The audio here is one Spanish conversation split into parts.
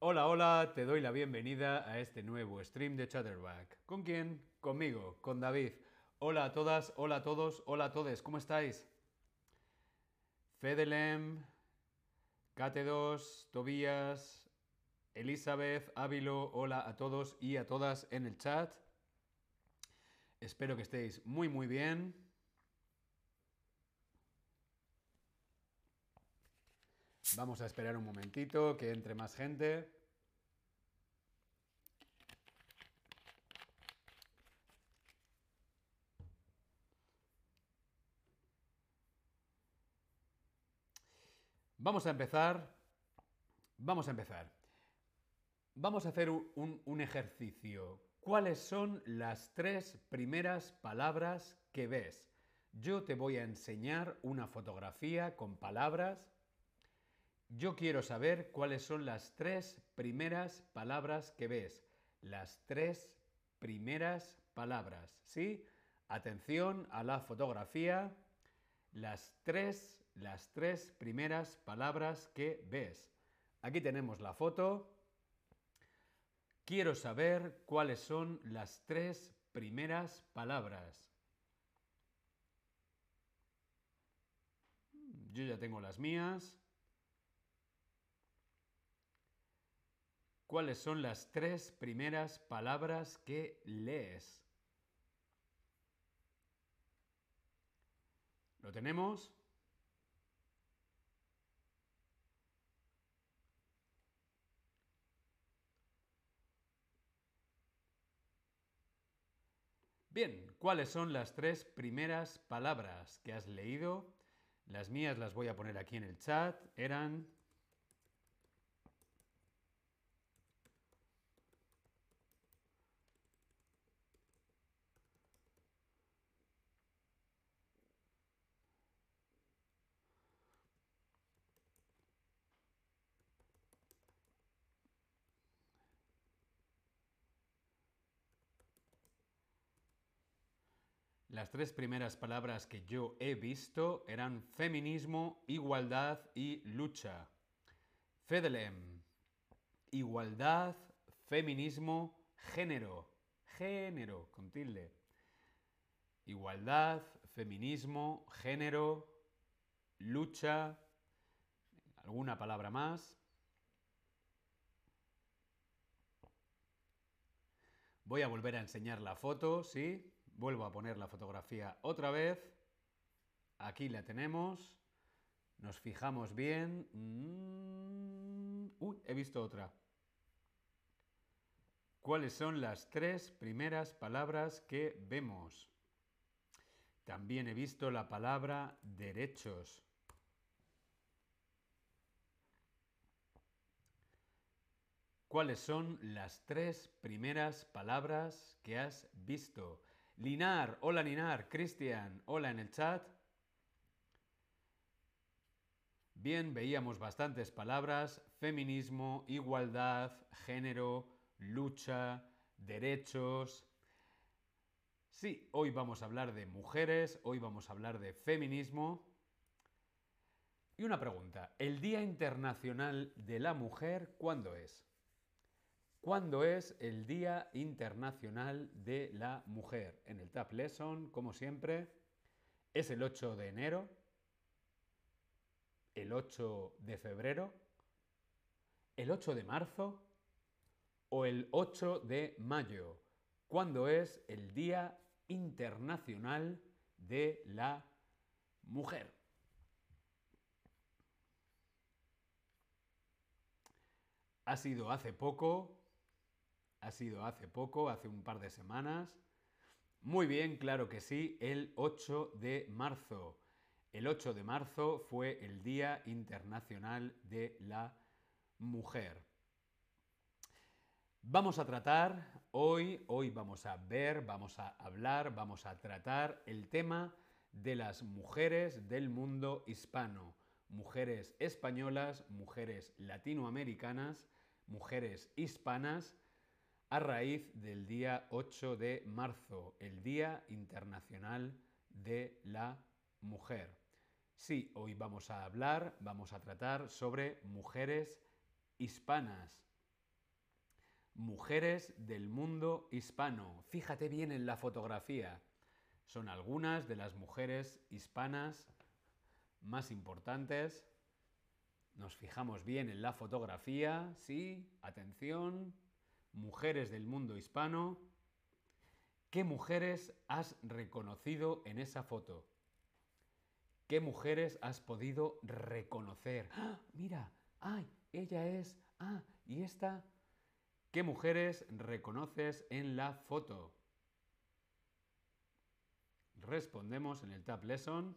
Hola, hola, te doy la bienvenida a este nuevo stream de Chatterback. ¿Con quién? Conmigo, con David. Hola a todas, hola a todos, hola a todos, ¿cómo estáis? Fedelem, K2, Tobías, Elizabeth, Ávilo, hola a todos y a todas en el chat. Espero que estéis muy muy bien. Vamos a esperar un momentito que entre más gente. Vamos a empezar. Vamos a empezar. Vamos a hacer un, un, ejercicio. ¿Cuáles son las tres primeras palabras que ves? Yo te voy a enseñar una fotografía con palabras. Yo quiero saber cuáles son las tres primeras palabras que ves. Las tres primeras palabras. ¿Sí? Atención a la fotografía. Las tres las tres primeras palabras que ves. Aquí tenemos la foto. Quiero saber cuáles son las tres primeras palabras. Yo ya tengo las mías. ¿Cuáles son las tres primeras palabras que lees? ¿Lo tenemos? Bien, ¿cuáles son las tres primeras palabras que has leído? Las mías las voy a poner aquí en el chat. Eran Las tres primeras palabras que yo he visto eran feminismo, igualdad y lucha. Fedelem. Igualdad, feminismo, género. Género, con tilde. Igualdad, feminismo, género, lucha. ¿Alguna palabra más? Voy a volver a enseñar la foto, ¿sí? Vuelvo a poner la fotografía otra vez. Aquí la tenemos. Nos fijamos bien. Mm, he visto otra. ¿Cuáles son las tres primeras palabras que vemos? También he visto la palabra derechos. ¿Cuáles son las tres primeras palabras que has visto? Linar, hola Linar, Cristian, hola en el chat. Bien, veíamos bastantes palabras, feminismo, igualdad, género, lucha, derechos. Sí, hoy vamos a hablar de mujeres, hoy vamos a hablar de feminismo. Y una pregunta, ¿el Día Internacional de la Mujer cuándo es? ¿Cuándo es el Día Internacional de la Mujer? En el Tab Lesson, como siempre, es el 8 de enero, el 8 de febrero, el 8 de marzo o el 8 de mayo. ¿Cuándo es el Día Internacional de la Mujer? Ha sido hace poco, ha sido hace poco, hace un par de semanas. Muy bien, claro que sí, el 8 de marzo. El 8 de marzo fue el Día Internacional de la Mujer. Vamos a tratar hoy, hoy vamos a ver, vamos a hablar, vamos a tratar el tema de las mujeres del mundo hispano. Mujeres españolas, mujeres latinoamericanas, mujeres hispanas a raíz del día 8 de marzo, el Día Internacional de la Mujer. Sí, hoy vamos a hablar, vamos a tratar sobre mujeres hispanas. Mujeres del mundo hispano. Fíjate bien en la fotografía. Son algunas de las mujeres hispanas más importantes. Nos fijamos bien en la fotografía, sí, atención, mujeres del mundo hispano. ¿Qué mujeres has reconocido en esa foto? ¿Qué mujeres has podido reconocer? ¡Ah! Mira, ay, ella es, ah, y esta. ¿Qué mujeres reconoces en la foto? Respondemos en el Tab Lesson.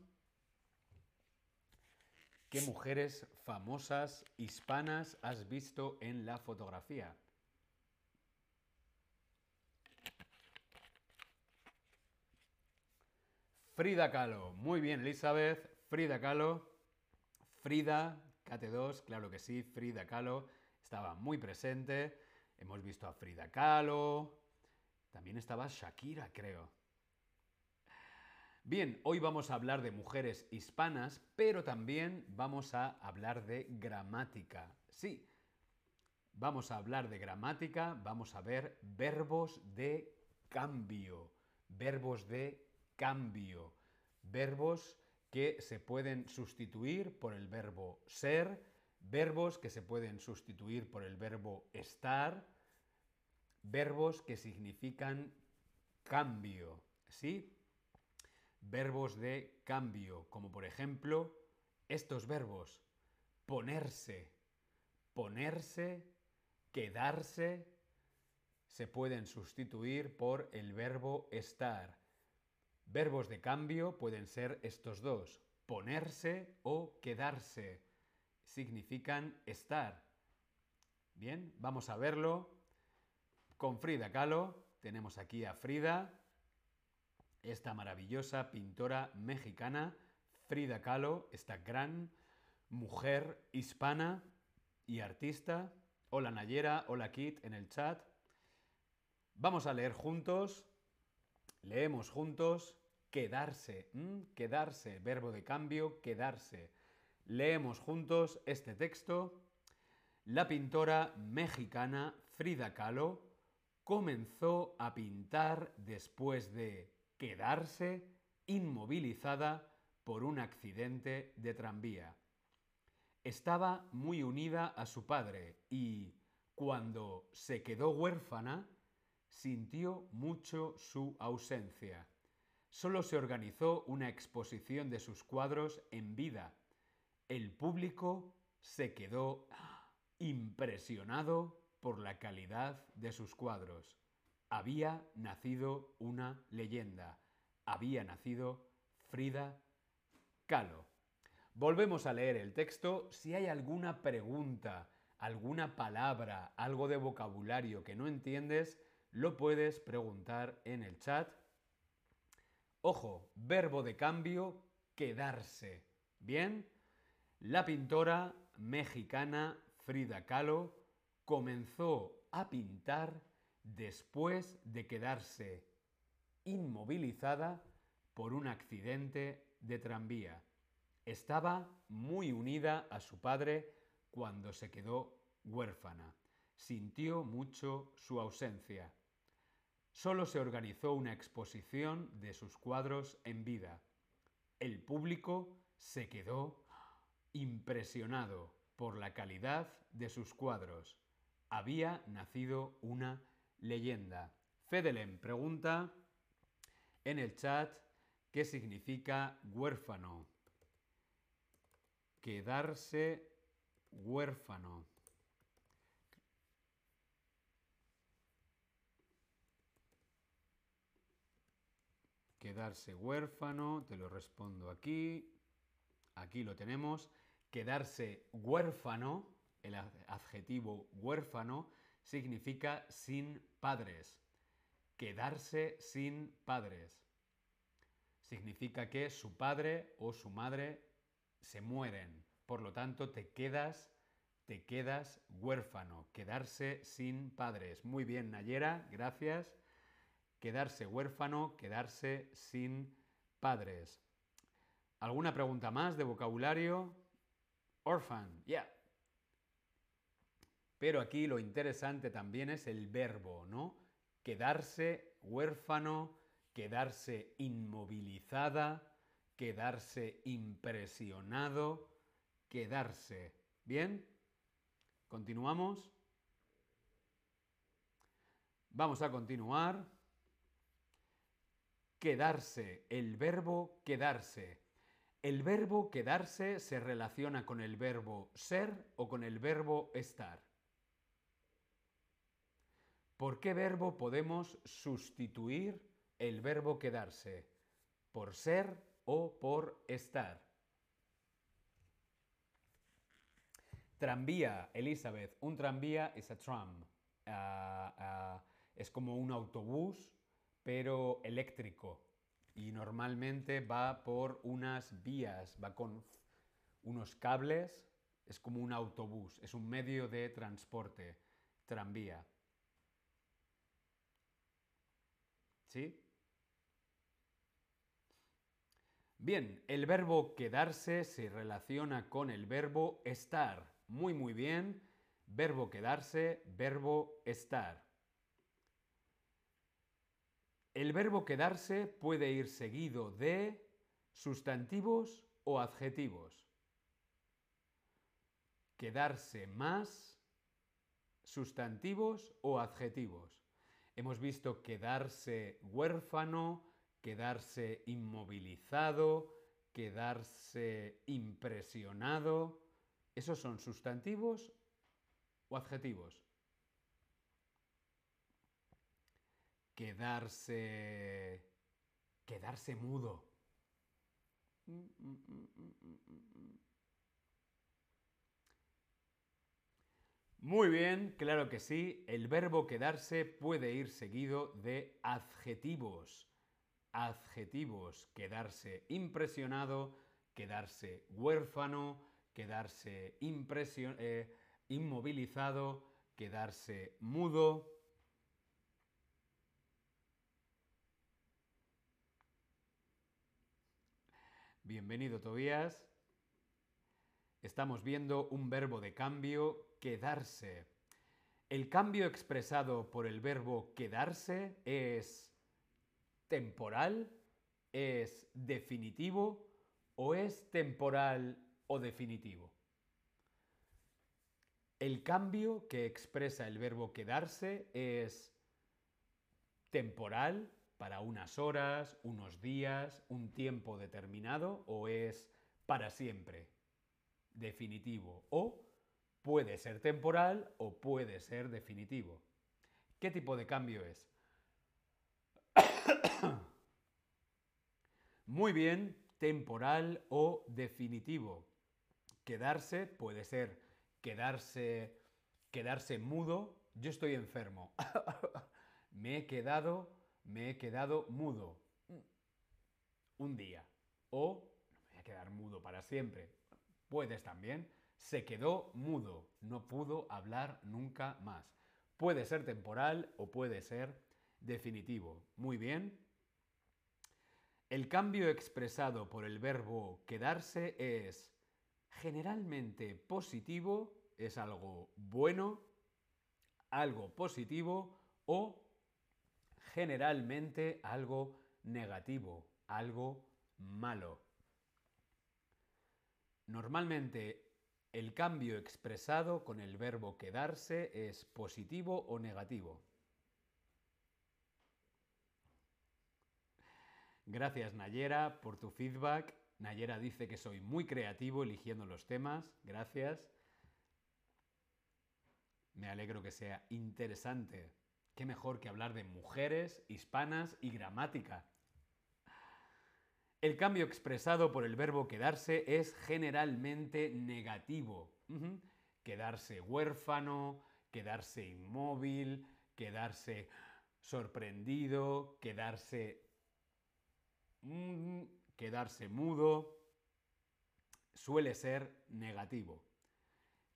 ¿Qué mujeres famosas hispanas has visto en la fotografía? Frida Kahlo. Muy bien, Elizabeth. Frida Kahlo. Frida, KT2, claro que sí, Frida Kahlo estaba muy presente. Hemos visto a Frida Kahlo. También estaba Shakira, creo. Bien, hoy vamos a hablar de mujeres hispanas, pero también vamos a hablar de gramática. Sí, vamos a hablar de gramática, vamos a ver verbos de cambio. Verbos de cambio. Verbos que se pueden sustituir por el verbo ser, verbos que se pueden sustituir por el verbo estar, verbos que significan cambio, ¿sí? Verbos de cambio, como por ejemplo estos verbos, ponerse, ponerse, quedarse, se pueden sustituir por el verbo estar. Verbos de cambio pueden ser estos dos, ponerse o quedarse. Significan estar. Bien, vamos a verlo con Frida Kahlo. Tenemos aquí a Frida, esta maravillosa pintora mexicana, Frida Kahlo, esta gran mujer hispana y artista. Hola Nayera, hola Kit en el chat. Vamos a leer juntos, leemos juntos quedarse, quedarse, verbo de cambio, quedarse. Leemos juntos este texto. La pintora mexicana Frida Kahlo comenzó a pintar después de quedarse inmovilizada por un accidente de tranvía. Estaba muy unida a su padre y, cuando se quedó huérfana, sintió mucho su ausencia solo se organizó una exposición de sus cuadros en vida. El público se quedó impresionado por la calidad de sus cuadros. Había nacido una leyenda. Había nacido Frida Kahlo. Volvemos a leer el texto. Si hay alguna pregunta, alguna palabra, algo de vocabulario que no entiendes, lo puedes preguntar en el chat Ojo, verbo de cambio, quedarse. ¿Bien? La pintora mexicana Frida Kahlo comenzó a pintar después de quedarse inmovilizada por un accidente de tranvía. Estaba muy unida a su padre cuando se quedó huérfana. Sintió mucho su ausencia. Solo se organizó una exposición de sus cuadros en vida. El público se quedó impresionado por la calidad de sus cuadros. Había nacido una leyenda. Fedelem pregunta en el chat qué significa huérfano. Quedarse huérfano. Quedarse huérfano, te lo respondo aquí. Aquí lo tenemos. Quedarse huérfano, el adjetivo huérfano, significa sin padres. Quedarse sin padres. Significa que su padre o su madre se mueren. Por lo tanto, te quedas, te quedas huérfano. Quedarse sin padres. Muy bien, Nayera, gracias quedarse huérfano, quedarse sin padres. ¿Alguna pregunta más de vocabulario? Orphan, yeah. Pero aquí lo interesante también es el verbo, ¿no? Quedarse huérfano, quedarse inmovilizada, quedarse impresionado, quedarse. ¿Bien? ¿Continuamos? Vamos a continuar. Quedarse, el verbo quedarse. ¿El verbo quedarse se relaciona con el verbo ser o con el verbo estar? ¿Por qué verbo podemos sustituir el verbo quedarse? ¿Por ser o por estar? Tranvía, Elizabeth. Un tranvía es a tram. Ah, ah, es como un autobús, pero eléctrico. Y normalmente va por unas vías, va con unos cables. Es como un autobús, es un medio de transporte. Tranvía. ¿Sí? Bien, el verbo quedarse se relaciona con el verbo estar. Muy, muy bien. Verbo quedarse, verbo estar. El verbo quedarse puede ir seguido de sustantivos o adjetivos. Quedarse más, sustantivos o adjetivos. Hemos visto quedarse huérfano, quedarse inmovilizado, quedarse impresionado. ¿Esos son sustantivos o adjetivos? Quedarse... Quedarse mudo. Muy bien, claro que sí. El verbo quedarse puede ir seguido de adjetivos. Adjetivos. Quedarse impresionado, quedarse huérfano, quedarse eh, inmovilizado, quedarse mudo. Bienvenido, Tobías. Estamos viendo un verbo de cambio, quedarse. El cambio expresado por el verbo quedarse es temporal, es definitivo o es temporal o definitivo. El cambio que expresa el verbo quedarse es temporal, para unas horas, unos días, un tiempo determinado o es para siempre, definitivo o puede ser temporal o puede ser definitivo. ¿Qué tipo de cambio es? Muy bien, temporal o definitivo. Quedarse puede ser quedarse quedarse mudo, yo estoy enfermo. Me he quedado me he quedado mudo un día. O no me voy a quedar mudo para siempre. Puedes también. Se quedó mudo, no pudo hablar nunca más. Puede ser temporal o puede ser definitivo. Muy bien. El cambio expresado por el verbo quedarse es generalmente positivo, es algo bueno, algo positivo o generalmente algo negativo, algo malo. Normalmente el cambio expresado con el verbo quedarse es positivo o negativo. Gracias Nayera por tu feedback. Nayera dice que soy muy creativo eligiendo los temas. Gracias. Me alegro que sea interesante. ¿Qué mejor que hablar de mujeres, hispanas y gramática? El cambio expresado por el verbo quedarse es generalmente negativo. Quedarse huérfano, quedarse inmóvil, quedarse sorprendido, quedarse... quedarse mudo. Suele ser negativo.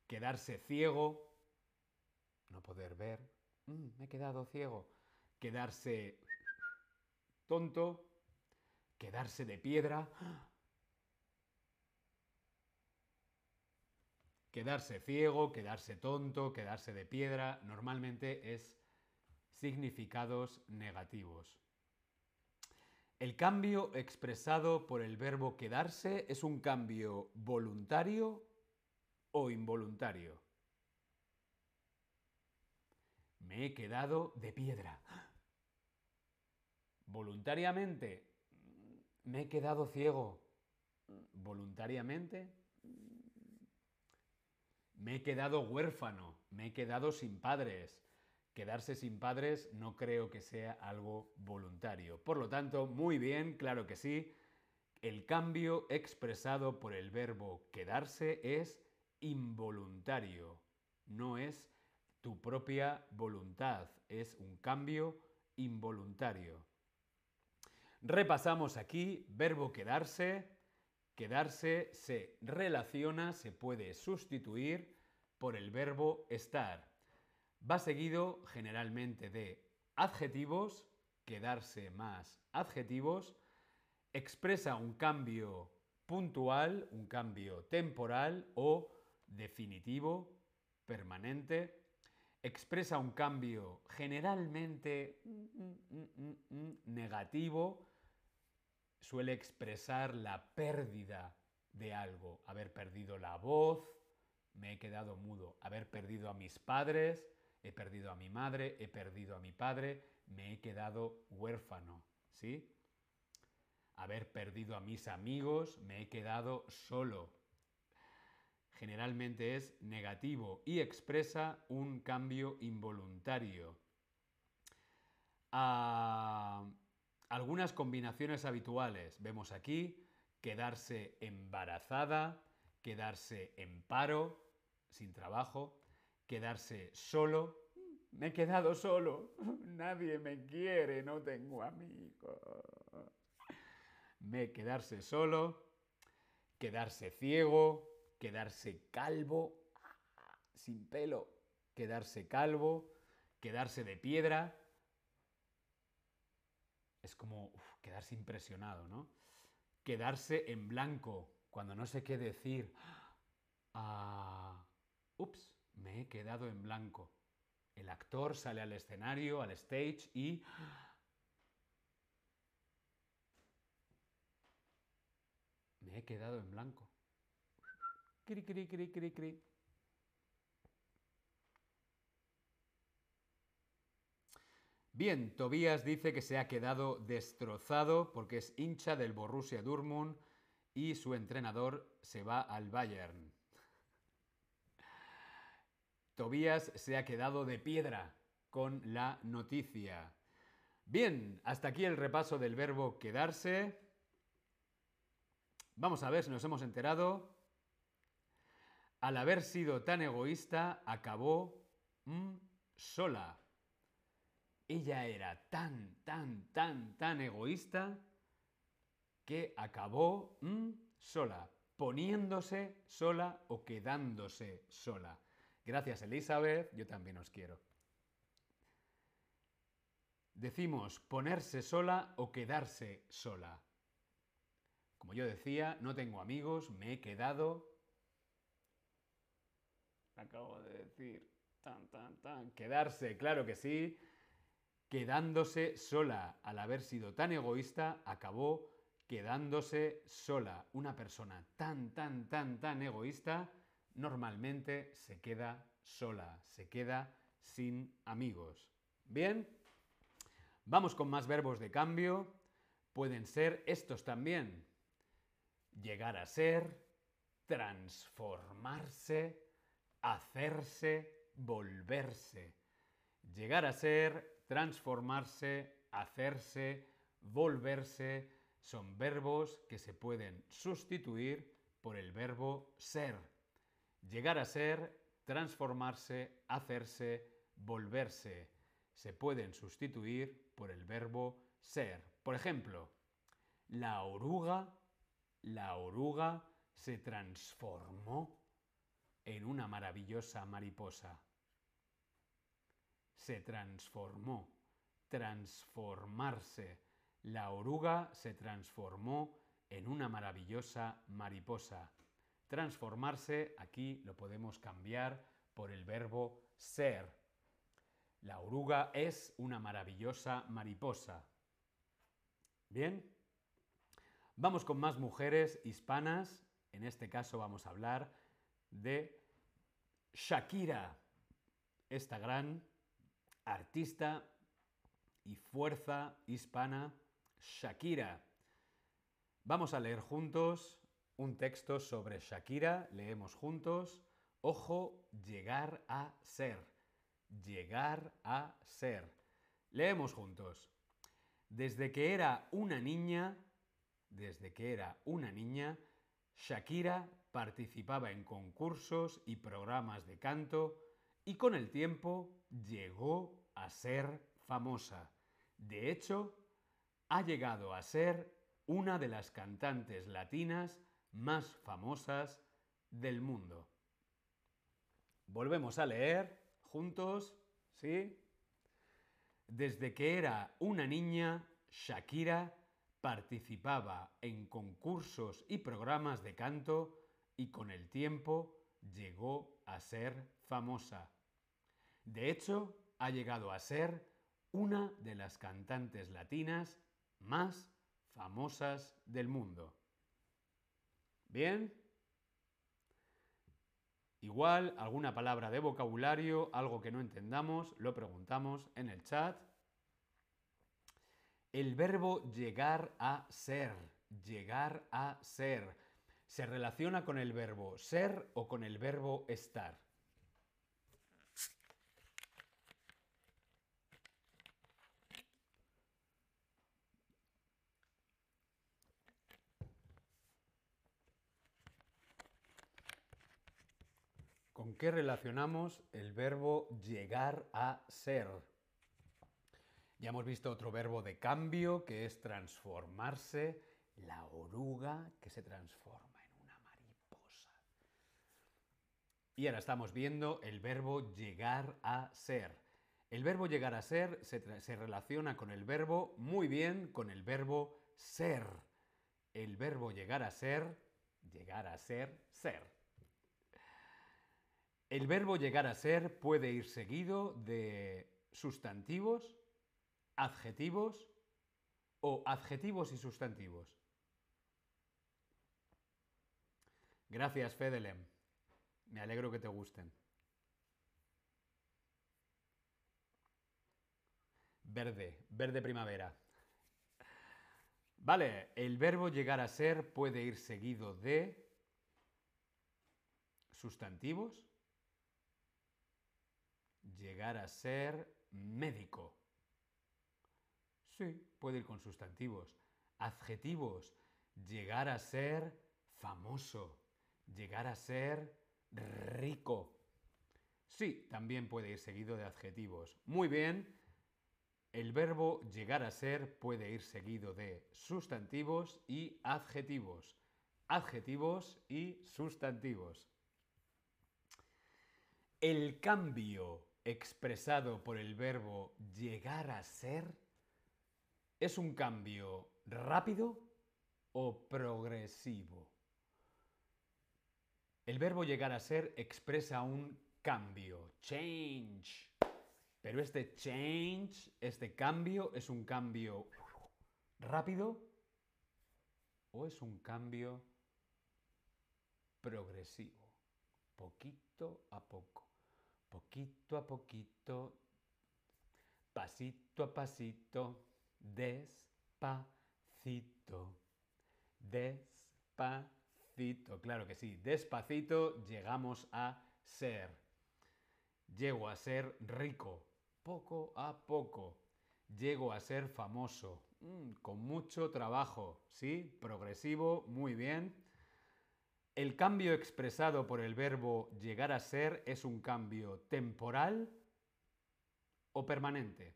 Quedarse ciego, no poder ver, Mm, me he quedado ciego. Quedarse tonto, quedarse de piedra, Quedarse ciego, quedarse tonto, quedarse de piedra, normalmente es significados negativos. El cambio expresado por el verbo quedarse es un cambio voluntario o involuntario. Me he quedado de piedra. Voluntariamente, me he quedado ciego. Voluntariamente, me he quedado huérfano. Me he quedado sin padres. Quedarse sin padres no creo que sea algo voluntario. Por lo tanto, muy bien, claro que sí. El cambio expresado por el verbo quedarse es involuntario. No es tu propia voluntad. Es un cambio involuntario. Repasamos aquí, verbo quedarse. Quedarse se relaciona, se puede sustituir por el verbo estar. Va seguido generalmente de adjetivos, quedarse más adjetivos, expresa un cambio puntual, un cambio temporal o definitivo, permanente, expresa un cambio generalmente negativo, suele expresar la pérdida de algo, haber perdido la voz, me he quedado mudo, haber perdido a mis padres, he perdido a mi madre, he perdido a mi padre, me he quedado huérfano, ¿sí? Haber perdido a mis amigos, me he quedado solo. Generalmente es negativo y expresa un cambio involuntario. Ah, algunas combinaciones habituales. Vemos aquí quedarse embarazada, quedarse en paro, sin trabajo, quedarse solo. Me he quedado solo. Nadie me quiere, no tengo amigos. Me quedarse solo, quedarse ciego, quedarse calvo, sin pelo, quedarse calvo, quedarse de piedra. Es como quedarse impresionado, ¿no? Quedarse en blanco, cuando no sé qué decir. Ah, ups, me he quedado en blanco. El actor sale al escenario, al stage y... Me he quedado en blanco. Cri. Bien, Tobías dice que se ha quedado destrozado porque es hincha del Borussia Dortmund y su entrenador se va al Bayern. Tobías se ha quedado de piedra con la noticia. Bien, hasta aquí el repaso del verbo quedarse. Vamos a ver si nos hemos enterado. Al haber sido tan egoísta, acabó mm, sola. Ella era tan, tan, tan, tan egoísta que acabó mm, sola, poniéndose sola o quedándose sola. Gracias Elizabeth, yo también os quiero. Decimos ponerse sola o quedarse sola. Como yo decía, no tengo amigos, me he quedado... Acabo de decir, tan, tan, tan, quedarse, claro que sí. Quedándose sola, al haber sido tan egoísta, acabó quedándose sola. Una persona tan, tan, tan, tan egoísta normalmente se queda sola, se queda sin amigos. Bien, vamos con más verbos de cambio. Pueden ser estos también. Llegar a ser, transformarse, hacerse, volverse. Llegar a ser, transformarse, hacerse, volverse, son verbos que se pueden sustituir por el verbo ser. Llegar a ser, transformarse, hacerse, volverse. Se pueden sustituir por el verbo ser. Por ejemplo, la oruga, la oruga se transformó en una maravillosa mariposa. Se transformó, transformarse. La oruga se transformó en una maravillosa mariposa. Transformarse, aquí lo podemos cambiar por el verbo ser. La oruga es una maravillosa mariposa. Bien. Vamos con más mujeres hispanas. En este caso vamos a hablar de Shakira, esta gran artista y fuerza hispana, Shakira. Vamos a leer juntos un texto sobre Shakira, leemos juntos, ojo, llegar a ser, llegar a ser. Leemos juntos. Desde que era una niña, desde que era una niña, Shakira participaba en concursos y programas de canto y con el tiempo llegó a ser famosa. De hecho, ha llegado a ser una de las cantantes latinas más famosas del mundo. Volvemos a leer juntos, ¿sí? Desde que era una niña, Shakira participaba en concursos y programas de canto y con el tiempo llegó a ser famosa. De hecho, ha llegado a ser una de las cantantes latinas más famosas del mundo. ¿Bien? Igual, alguna palabra de vocabulario, algo que no entendamos, lo preguntamos en el chat. El verbo llegar a ser, llegar a ser, ¿se relaciona con el verbo ser o con el verbo estar? ¿Con qué relacionamos el verbo llegar a ser? Ya hemos visto otro verbo de cambio que es transformarse, la oruga que se transforma en una mariposa. Y ahora estamos viendo el verbo llegar a ser. El verbo llegar a ser se, relaciona con el verbo muy bien, con el verbo ser. El verbo llegar a ser, llegar a ser, ser. El verbo llegar a ser puede ir seguido de sustantivos, adjetivos o adjetivos y sustantivos. Gracias, Fedelem. Me alegro que te gusten. Verde, verde primavera. Vale, el verbo llegar a ser puede ir seguido de sustantivos, llegar a ser médico. Sí, puede ir con sustantivos. Adjetivos, llegar a ser famoso, llegar a ser rico. Sí, también puede ir seguido de adjetivos. Muy bien, el verbo llegar a ser puede ir seguido de sustantivos y adjetivos. Adjetivos y sustantivos. El cambio expresado por el verbo llegar a ser es un cambio rápido o progresivo. El verbo llegar a ser expresa un cambio, change. Pero este change, este cambio, ¿es un cambio rápido o es un cambio progresivo? Poquito a poco poquito a poquito, pasito a pasito, despacito, despacito, claro que sí, despacito llegamos a ser. Llego a ser rico, poco a poco. Llego a ser famoso, mm, con mucho trabajo, ¿sí? Progresivo, muy bien. El cambio expresado por el verbo llegar a ser es un cambio temporal o permanente.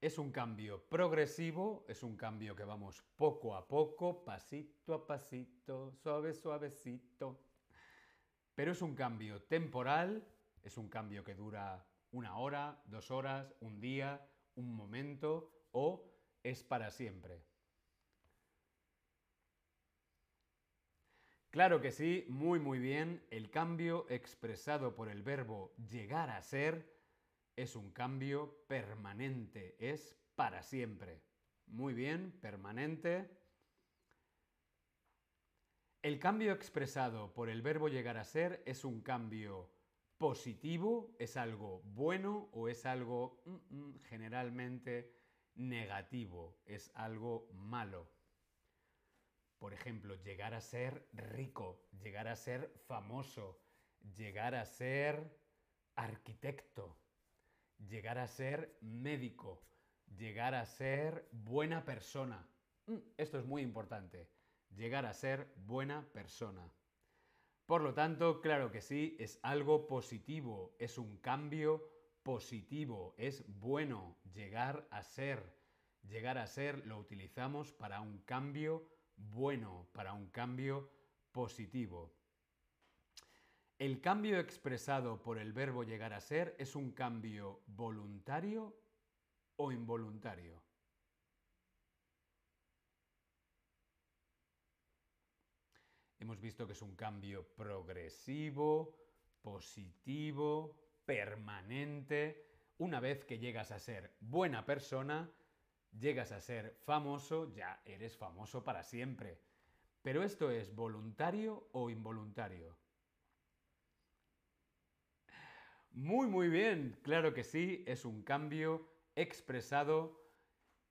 Es un cambio progresivo, es un cambio que vamos poco a poco, pasito a pasito, suave, suavecito. Pero es un cambio temporal, es un cambio que dura una hora, dos horas, un día, un momento o es para siempre. Claro que sí, muy muy bien, el cambio expresado por el verbo llegar a ser es un cambio permanente, es para siempre. Muy bien, permanente. El cambio expresado por el verbo llegar a ser es un cambio positivo, es algo bueno o es algo mm, mm, generalmente negativo, es algo malo. Por ejemplo, llegar a ser rico, llegar a ser famoso, llegar a ser arquitecto, llegar a ser médico, llegar a ser buena persona. Mm, esto es muy importante, llegar a ser buena persona. Por lo tanto, claro que sí, es algo positivo, es un cambio positivo, es bueno llegar a ser. Llegar a ser lo utilizamos para un cambio bueno, para un cambio positivo. El cambio expresado por el verbo llegar a ser es un cambio voluntario o involuntario. Hemos visto que es un cambio progresivo, positivo, permanente. Una vez que llegas a ser buena persona, llegas a ser famoso, ya eres famoso para siempre. Pero esto es voluntario o involuntario. Muy, muy bien, claro que sí, es un cambio expresado.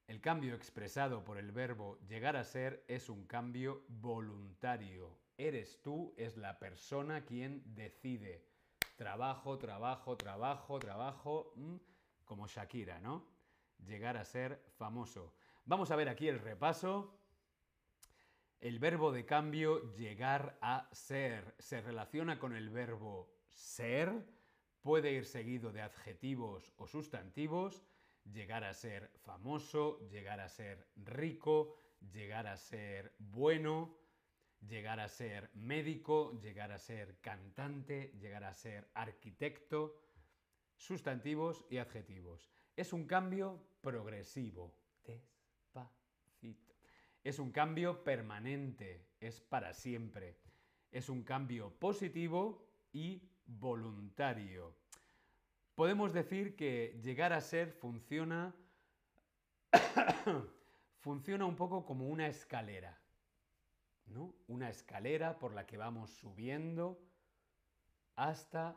El cambio expresado por el verbo llegar a ser es un cambio voluntario. Eres tú, es la persona quien decide. Trabajo, trabajo, trabajo, trabajo, mm, como Shakira, ¿no? Llegar a ser famoso. Vamos a ver aquí el repaso. El verbo de cambio llegar a ser se relaciona con el verbo ser Puede ir seguido de adjetivos o sustantivos, llegar a ser famoso, llegar a ser rico, llegar a ser bueno, llegar a ser médico, llegar a ser cantante, llegar a ser arquitecto, sustantivos y adjetivos. Es un cambio progresivo. Despacito. Es un cambio permanente, es para siempre. Es un cambio positivo y voluntario. Podemos decir que llegar a ser funciona funciona un poco como una escalera, ¿no? Una escalera por la que vamos subiendo hasta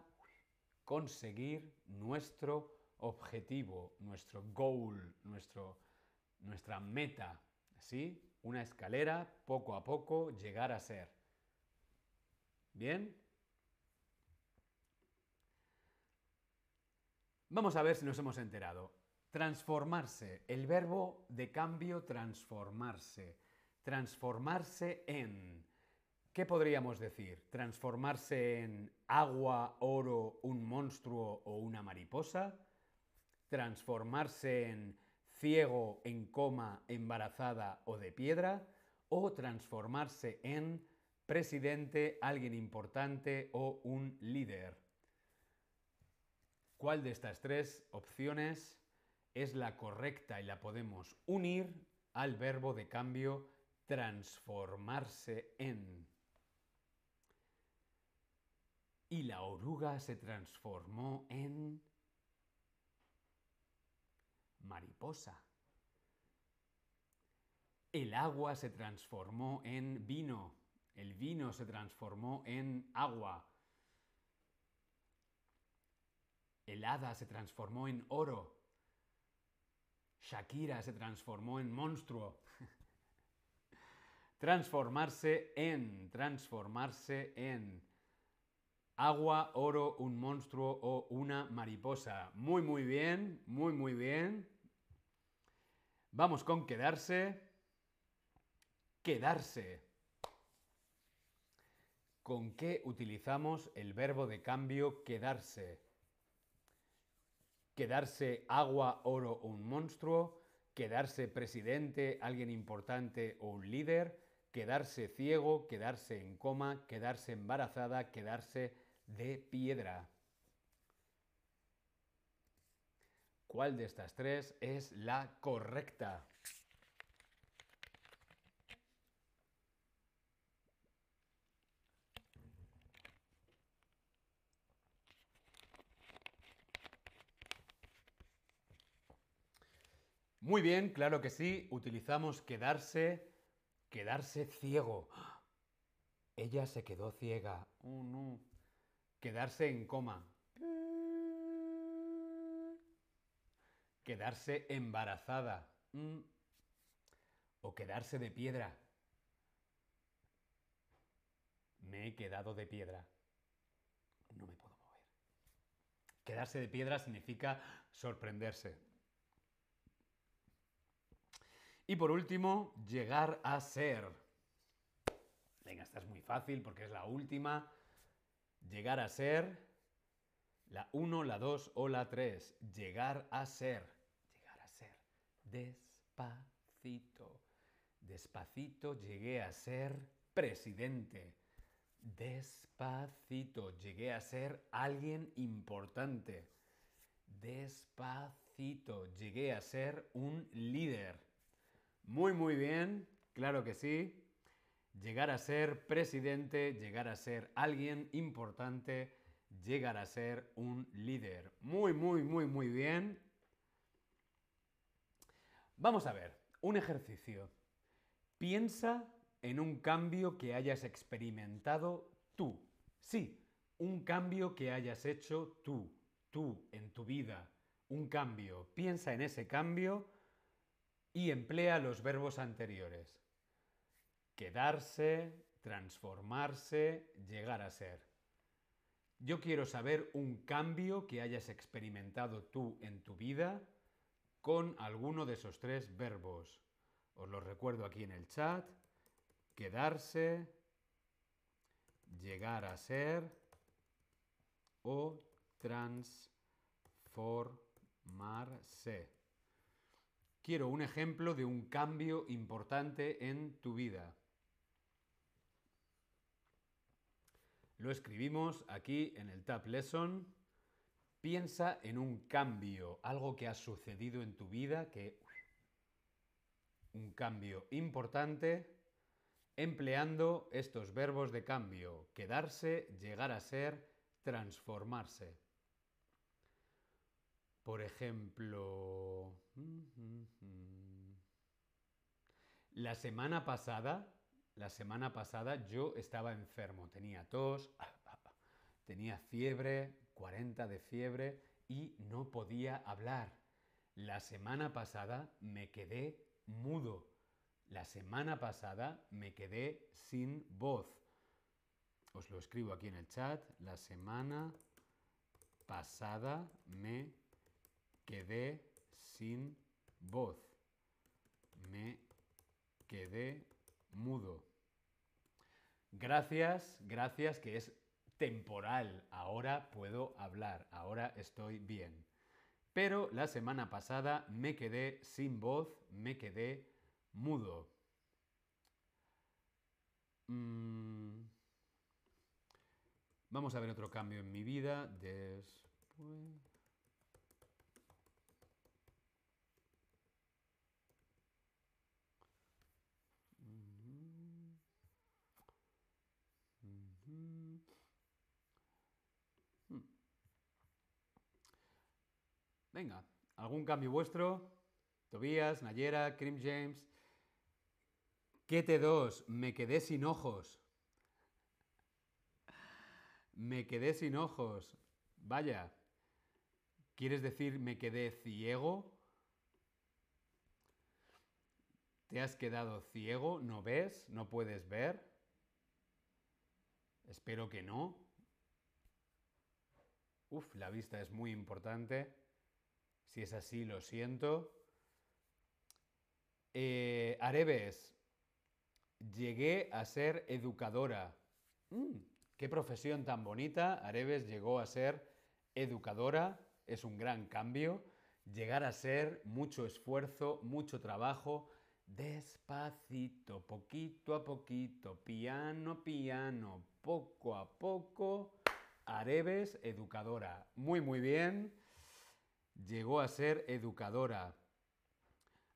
conseguir nuestro objetivo, nuestro goal, nuestro, nuestra meta, ¿sí? Una escalera, poco a poco, llegar a ser. ¿Bien? Vamos a ver si nos hemos enterado. Transformarse, el verbo de cambio transformarse. Transformarse en... ¿Qué podríamos decir? ¿Transformarse en agua, oro, un monstruo o una mariposa? ¿Transformarse en ciego, en coma, embarazada o de piedra? ¿O transformarse en presidente, alguien importante o un líder? ¿Cuál de estas tres opciones es la correcta y la podemos unir al verbo de cambio transformarse en? Y la oruga se transformó en mariposa. El agua se transformó en vino. El vino se transformó en agua. El hada se transformó en oro. Shakira se transformó en monstruo. transformarse en, transformarse en. Agua, oro, un monstruo o una mariposa. Muy, muy bien, muy, muy bien. Vamos con quedarse. Quedarse. ¿Con qué utilizamos el verbo de cambio quedarse? Quedarse agua, oro o un monstruo, quedarse presidente, alguien importante o un líder, quedarse ciego, quedarse en coma, quedarse embarazada, quedarse de piedra. ¿Cuál de estas tres es la correcta? Muy bien, claro que sí. Utilizamos quedarse, quedarse ciego. Ella se quedó ciega. Oh. Quedarse en coma. Quedarse embarazada. Mm. O quedarse de piedra. Me he quedado de piedra. No me puedo mover. Quedarse de piedra significa sorprenderse. Y por último, llegar a ser. Venga, esta es muy fácil porque es la última. Llegar a ser. La 1, la 2 o la 3. Llegar a ser. Llegar a ser. Despacito. Despacito llegué a ser presidente. Despacito llegué a ser alguien importante. Despacito llegué a ser un líder. Muy, muy bien, claro que sí. Llegar a ser presidente, llegar a ser alguien importante, llegar a ser un líder. Muy, muy, muy, muy bien. Vamos a ver, un ejercicio. Piensa en un cambio que hayas experimentado tú. Sí, un cambio que hayas hecho tú, tú, en tu vida. Un cambio. Piensa en ese cambio y emplea los verbos anteriores. Quedarse, transformarse, llegar a ser. Yo quiero saber un cambio que hayas experimentado tú en tu vida con alguno de esos tres verbos. Os lo recuerdo aquí en el chat. Quedarse, llegar a ser o transformarse. Quiero un ejemplo de un cambio importante en tu vida. Lo escribimos aquí en el Tab Lesson. Piensa en un cambio, algo que ha sucedido en tu vida, que un cambio importante, empleando estos verbos de cambio, quedarse, llegar a ser, transformarse. Por ejemplo, la semana pasada, la semana pasada yo estaba enfermo, tenía tos, tenía fiebre, 40 de fiebre y no podía hablar. La semana pasada me quedé mudo. La semana pasada me quedé sin voz. Os lo escribo aquí en el chat. La semana pasada me quedé sin voz. Me quedé mudo. Gracias, gracias, que es temporal. Ahora puedo hablar, ahora estoy bien. Pero la semana pasada me quedé sin voz, me quedé mudo. Mm. Vamos a ver otro cambio en mi vida después. Venga, ¿algún cambio vuestro? Tobías, Nayera, Krim James. ¿Qué te dos? Me quedé sin ojos. Me quedé sin ojos. Vaya. ¿Quieres decir me quedé ciego? ¿Te has quedado ciego? ¿No ves? ¿No puedes ver? Espero que no. Uf, la vista es muy importante. Si es así, lo siento. Eh, Areves, llegué a ser educadora. Mm, qué profesión tan bonita. Areves llegó a ser educadora. Es un gran cambio. Llegar a ser mucho esfuerzo, mucho trabajo, despacito, poquito a poquito, piano, piano, poco a poco. Areves, educadora. Muy, muy bien llegó a ser educadora.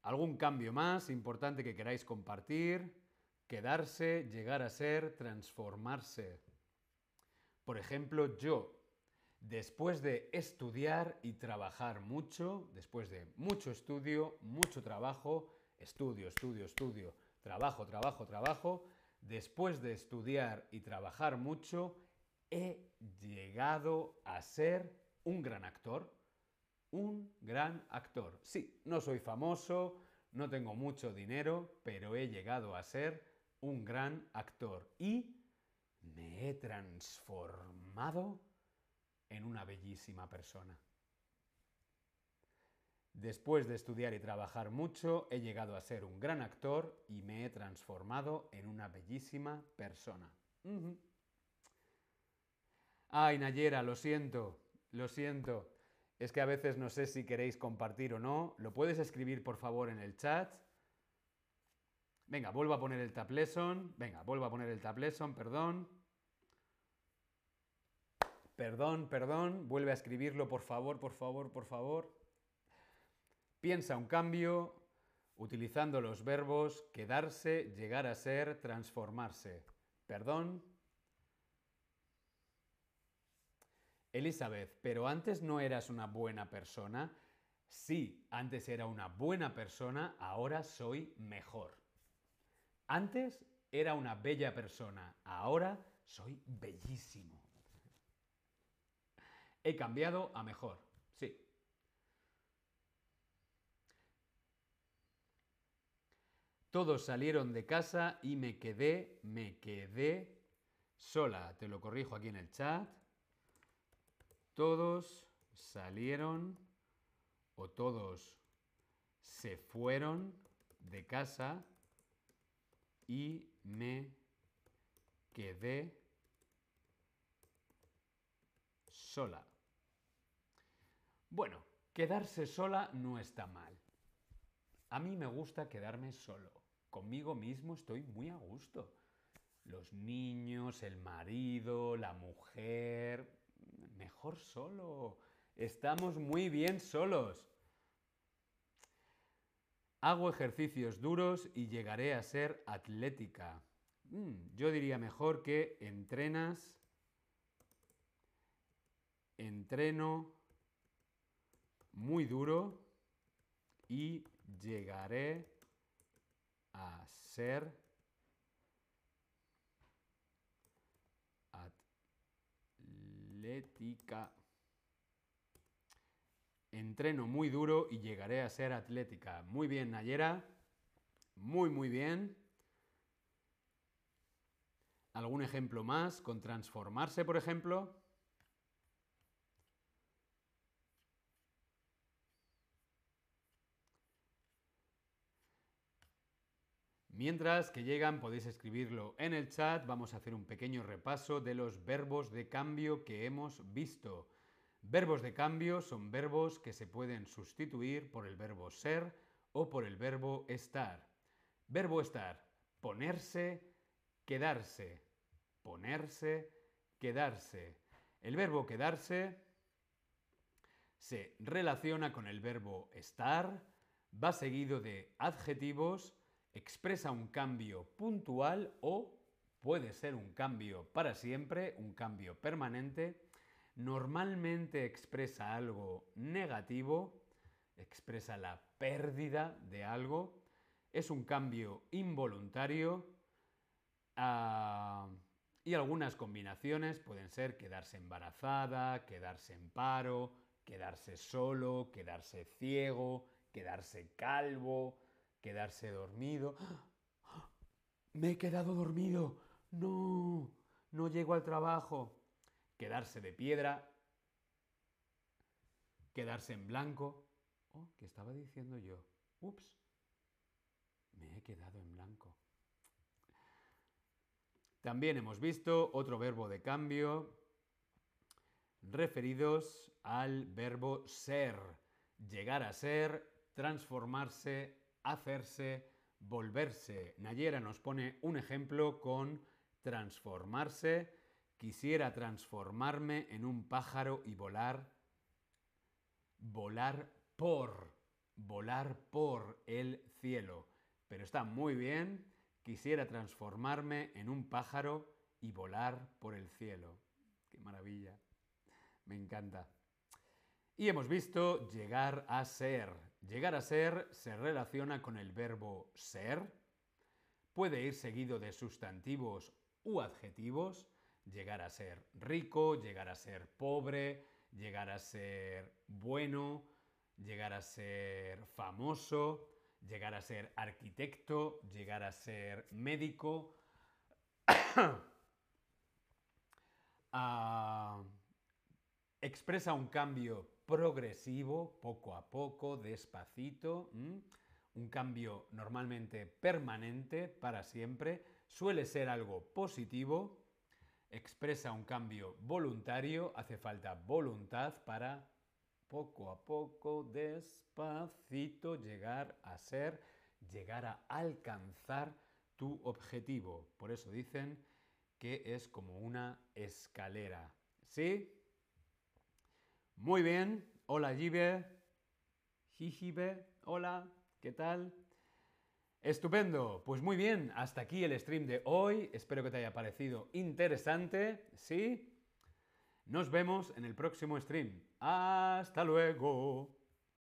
¿Algún cambio más importante que queráis compartir? Quedarse, llegar a ser, transformarse. Por ejemplo, yo Después de estudiar y trabajar mucho, después de mucho estudio, mucho trabajo, estudio, estudio, estudio, trabajo, trabajo, trabajo, después de estudiar y trabajar mucho, he llegado a ser un gran actor. Un gran actor. Sí, no soy famoso, no tengo mucho dinero, pero he llegado a ser un gran actor y me he transformado en una bellísima persona. Después de estudiar y trabajar mucho, he llegado a ser un gran actor y me he transformado en una bellísima persona. Ay, Nayera, lo siento, lo siento. Es que a veces no sé si queréis compartir o no. ¿Lo puedes escribir por favor en el chat? Venga, vuelvo a poner el lesson. Venga, vuelvo a poner el lesson, perdón. Perdón, perdón. Vuelve a escribirlo, por favor, por favor, por favor. Piensa un cambio utilizando los verbos quedarse, llegar a ser, transformarse. Perdón. Elizabeth, pero antes no eras una buena persona. Sí, antes era una buena persona, ahora soy mejor. Antes era una bella persona, ahora soy bellísimo. He cambiado a mejor, sí. Todos salieron de casa y me quedé, me quedé sola. Te lo corrijo aquí en el chat. Todos salieron o todos se fueron de casa y me quedé sola. Bueno, quedarse sola no está mal. A mí me gusta quedarme solo. Conmigo mismo estoy muy a gusto. Los niños, el marido, la mujer, mejor solo. Estamos muy bien solos. Hago ejercicios duros y llegaré a ser atlética. Mm, yo diría mejor que entrenas, entreno muy duro y llegaré a ser atlética. Entreno muy duro y llegaré a ser atlética. Muy bien, Nayera. Muy, muy bien. ¿Algún ejemplo más con transformarse, por ejemplo? Mientras que llegan podéis escribirlo en el chat, vamos a hacer un pequeño repaso de los verbos de cambio que hemos visto. Verbos de cambio son verbos que se pueden sustituir por el verbo ser o por el verbo estar. Verbo estar, ponerse, quedarse, ponerse, quedarse. El verbo quedarse se relaciona con el verbo estar, va seguido de adjetivos, expresa un cambio puntual o puede ser un cambio para siempre, un cambio permanente. Normalmente expresa algo negativo, expresa la pérdida de algo. Es un cambio involuntario ah, y algunas combinaciones pueden ser quedarse embarazada, quedarse en paro, quedarse solo, quedarse ciego, quedarse calvo, quedarse dormido. Me he quedado dormido. No, no llego al trabajo. Quedarse de piedra. Quedarse en blanco. Oh, ¿qué estaba diciendo yo? Ups. Me he quedado en blanco. También hemos visto otro verbo de cambio referidos al verbo ser, llegar a ser, transformarse, hacerse, volverse. Nayera nos pone un ejemplo con transformarse. Quisiera transformarme en un pájaro y volar. Volar por, volar por el cielo. Pero está muy bien. Quisiera transformarme en un pájaro y volar por el cielo. Qué maravilla. Me encanta. Y hemos visto llegar a ser. Llegar a ser se relaciona con el verbo ser. Puede ir seguido de sustantivos u adjetivos. Llegar a ser rico, llegar a ser pobre, llegar a ser bueno, llegar a ser famoso, llegar a ser arquitecto, llegar a ser médico. Ah, expresa un cambio progresivo, poco a poco, despacito, un cambio normalmente permanente para siempre, suele ser algo positivo, expresa un cambio voluntario, hace falta voluntad para poco a poco, despacito, llegar a ser, llegar a alcanzar tu objetivo. Por eso dicen que es como una escalera. ¿Sí? Muy bien. Hola, Jibe. Jijibe. Hola. ¿Qué tal? Estupendo. Pues muy bien. Hasta aquí el stream de hoy. Espero que te haya parecido interesante. ¿Sí? Nos vemos en el próximo stream. Hasta luego.